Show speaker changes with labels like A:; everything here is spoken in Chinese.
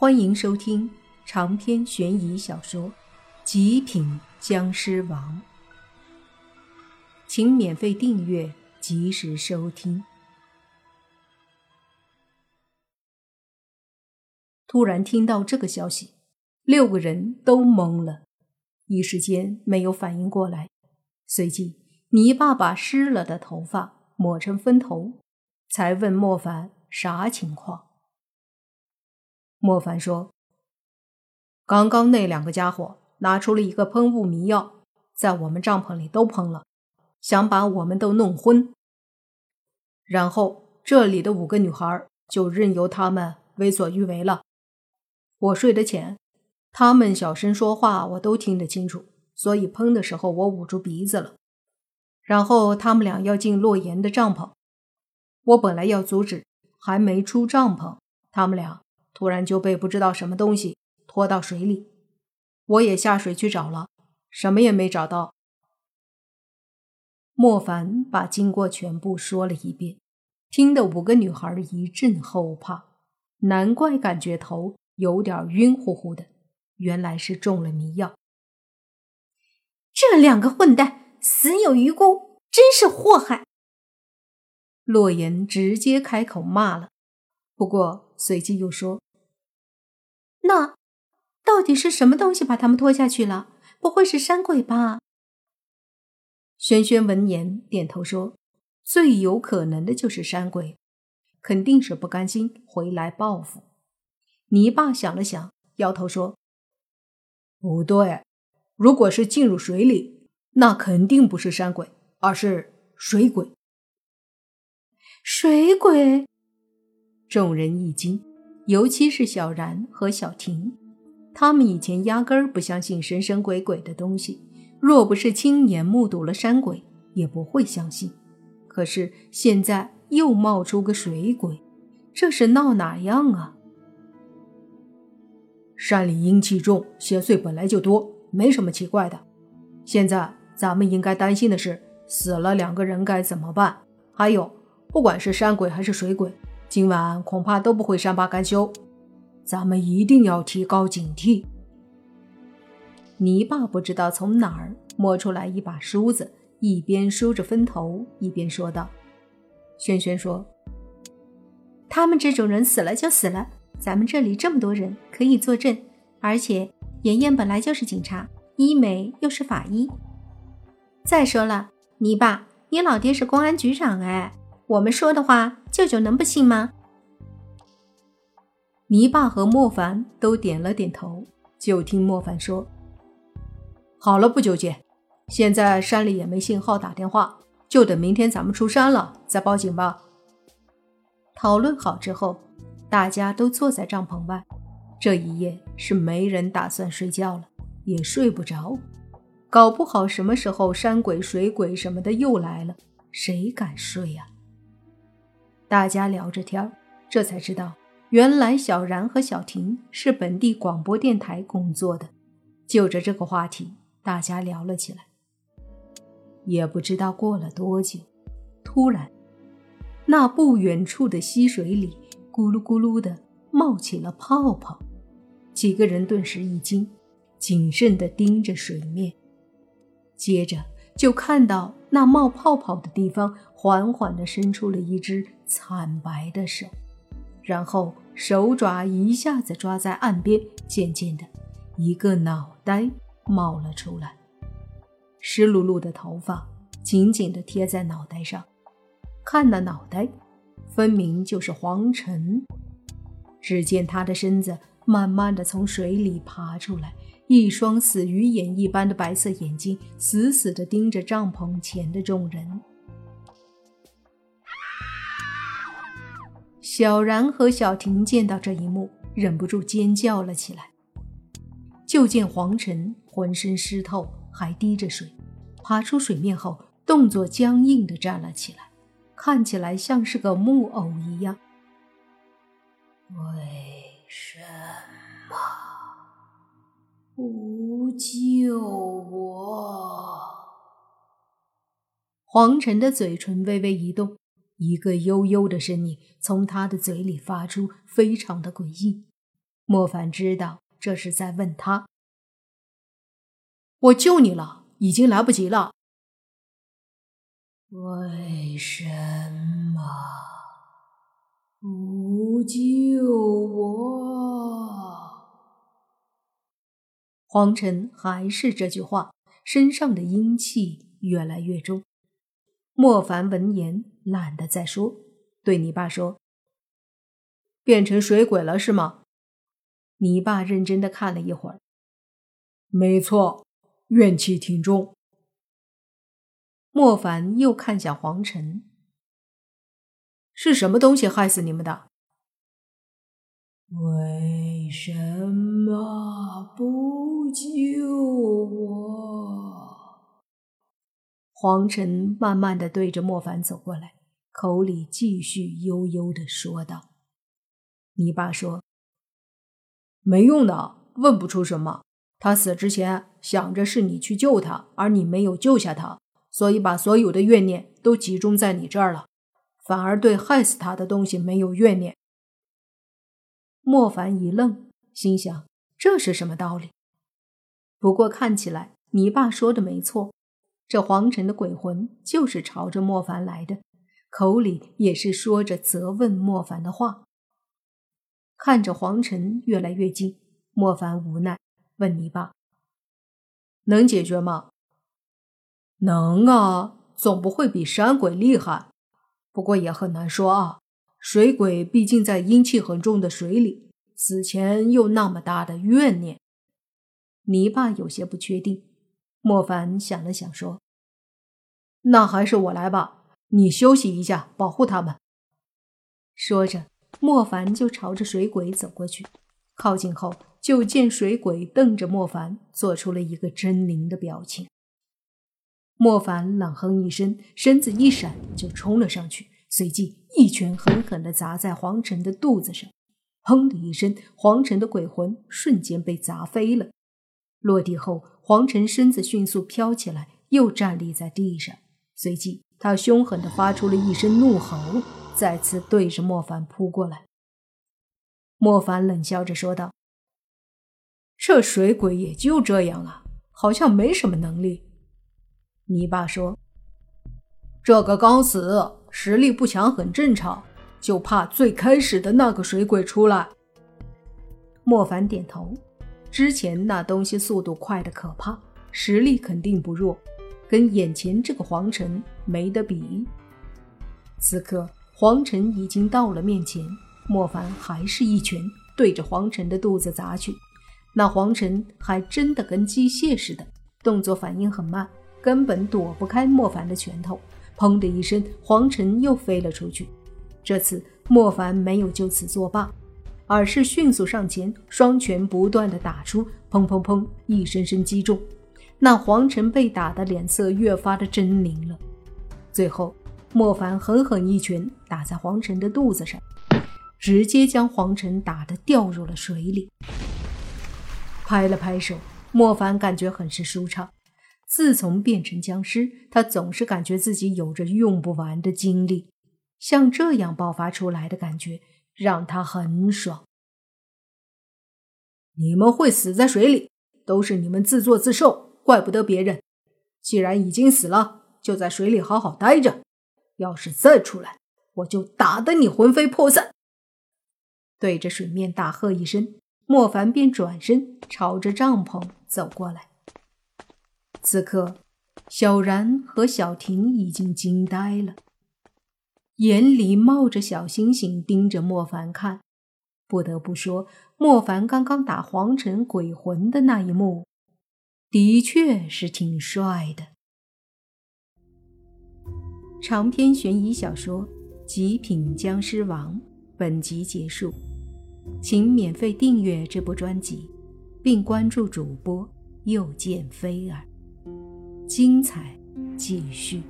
A: 欢迎收听长篇悬疑小说《极品僵尸王》，请免费订阅，及时收听。突然听到这个消息，六个人都懵了，一时间没有反应过来。随即，泥爸把湿了的头发抹成分头，才问莫凡啥情况。莫凡说：“刚刚那两个家伙拿出了一个喷雾迷药，在我们帐篷里都喷了，想把我们都弄昏。然后这里的五个女孩就任由他们为所欲为了。我睡得浅，他们小声说话我都听得清楚，所以喷的时候我捂住鼻子了。然后他们俩要进洛言的帐篷，我本来要阻止，还没出帐篷，他们俩。”突然就被不知道什么东西拖到水里，我也下水去找了，什么也没找到。莫凡把经过全部说了一遍，听得五个女孩一阵后怕，难怪感觉头有点晕乎乎的，原来是中了迷药。
B: 这两个混蛋死有余辜，真是祸害！
A: 洛言直接开口骂了，不过随即又说。
B: 那到底是什么东西把他们拖下去了？不会是山鬼吧？
A: 轩轩闻言点头说：“最有可能的就是山鬼，肯定是不甘心回来报复。”泥巴想了想，摇头说：“不对，如果是进入水里，那肯定不是山鬼，而是水鬼。”
B: 水鬼！
A: 众人一惊。尤其是小然和小婷，他们以前压根儿不相信神神鬼鬼的东西，若不是亲眼目睹了山鬼，也不会相信。可是现在又冒出个水鬼，这是闹哪样啊？山里阴气重，邪祟本来就多，没什么奇怪的。现在咱们应该担心的是，死了两个人该怎么办？还有，不管是山鬼还是水鬼。今晚恐怕都不会善罢甘休，咱们一定要提高警惕。泥巴不知道从哪儿摸出来一把梳子，一边梳着分头，一边说道：“轩轩说，
B: 他们这种人死了就死了，咱们这里这么多人可以作证，而且妍妍本来就是警察，医美又是法医。再说了，泥巴，你老爹是公安局长，哎。”我们说的话，舅舅能不信吗？
A: 泥巴和莫凡都点了点头。就听莫凡说：“好了，不纠结。现在山里也没信号打电话，就等明天咱们出山了再报警吧。”讨论好之后，大家都坐在帐篷外。这一夜是没人打算睡觉了，也睡不着。搞不好什么时候山鬼、水鬼什么的又来了，谁敢睡呀？大家聊着天这才知道，原来小然和小婷是本地广播电台工作的。就着这个话题，大家聊了起来。也不知道过了多久，突然，那不远处的溪水里咕噜咕噜的冒起了泡泡，几个人顿时一惊，谨慎地盯着水面，接着就看到那冒泡泡的地方缓缓地伸出了一只。惨白的手，然后手爪一下子抓在岸边，渐渐的，一个脑袋冒了出来，湿漉漉的头发紧紧的贴在脑袋上，看那脑袋，分明就是黄尘。只见他的身子慢慢的从水里爬出来，一双死鱼眼一般的白色眼睛死死的盯着帐篷前的众人。小然和小婷见到这一幕，忍不住尖叫了起来。就见黄尘浑身湿透，还滴着水，爬出水面后，动作僵硬地站了起来，看起来像是个木偶一样。
C: 喂不救我？
A: 黄尘的嘴唇微微一动。一个悠悠的声音从他的嘴里发出，非常的诡异。莫凡知道这是在问他。我救你了，已经来不及了。
C: 为什么不救我？
A: 黄尘还是这句话，身上的阴气越来越重。莫凡闻言，懒得再说，对你爸说：“变成水鬼了是吗？”你爸认真的看了一会儿，没错，怨气挺重。莫凡又看向黄尘：“是什么东西害死你们的？
C: 为什么不救我？”
A: 黄尘慢慢的对着莫凡走过来，口里继续悠悠的说道：“你爸说，没用的，问不出什么。他死之前想着是你去救他，而你没有救下他。”所以把所有的怨念都集中在你这儿了，反而对害死他的东西没有怨念。莫凡一愣，心想这是什么道理？不过看起来你爸说的没错，这皇城的鬼魂就是朝着莫凡来的，口里也是说着责问莫凡的话。看着皇城越来越近，莫凡无奈问你爸：“能解决吗？”能啊，总不会比山鬼厉害。不过也很难说啊，水鬼毕竟在阴气很重的水里，死前又那么大的怨念。泥巴有些不确定。莫凡想了想说：“那还是我来吧，你休息一下，保护他们。”说着，莫凡就朝着水鬼走过去。靠近后，就见水鬼瞪着莫凡，做出了一个狰狞的表情。莫凡冷哼一声，身子一闪，就冲了上去，随即一拳狠狠地砸在黄尘的肚子上。砰的一声，黄尘的鬼魂瞬间被砸飞了。落地后，黄尘身子迅速飘起来，又站立在地上。随即，他凶狠地发出了一声怒吼，再次对着莫凡扑过来。莫凡冷笑着说道：“这水鬼也就这样啊，好像没什么能力。”你爸说：“这个刚死，实力不强很正常，就怕最开始的那个水鬼出来。”莫凡点头，之前那东西速度快的可怕，实力肯定不弱，跟眼前这个黄尘没得比。此刻黄尘已经到了面前，莫凡还是一拳对着黄尘的肚子砸去，那黄尘还真的跟机械似的，动作反应很慢。根本躲不开莫凡的拳头，砰的一声，黄尘又飞了出去。这次莫凡没有就此作罢，而是迅速上前，双拳不断的打出，砰砰砰，一声声击中。那黄尘被打的脸色越发的狰狞了。最后，莫凡狠狠一拳打在黄尘的肚子上，直接将黄尘打得掉入了水里。拍了拍手，莫凡感觉很是舒畅。自从变成僵尸，他总是感觉自己有着用不完的精力，像这样爆发出来的感觉让他很爽。你们会死在水里，都是你们自作自受，怪不得别人。既然已经死了，就在水里好好待着。要是再出来，我就打得你魂飞魄散！对着水面大喝一声，莫凡便转身朝着帐篷走过来。此刻，小然和小婷已经惊呆了，眼里冒着小星星，盯着莫凡看。不得不说，莫凡刚刚打黄尘鬼魂的那一幕，的确是挺帅的。长篇悬疑小说《极品僵尸王》本集结束，请免费订阅这部专辑，并关注主播又见菲儿。精彩继续。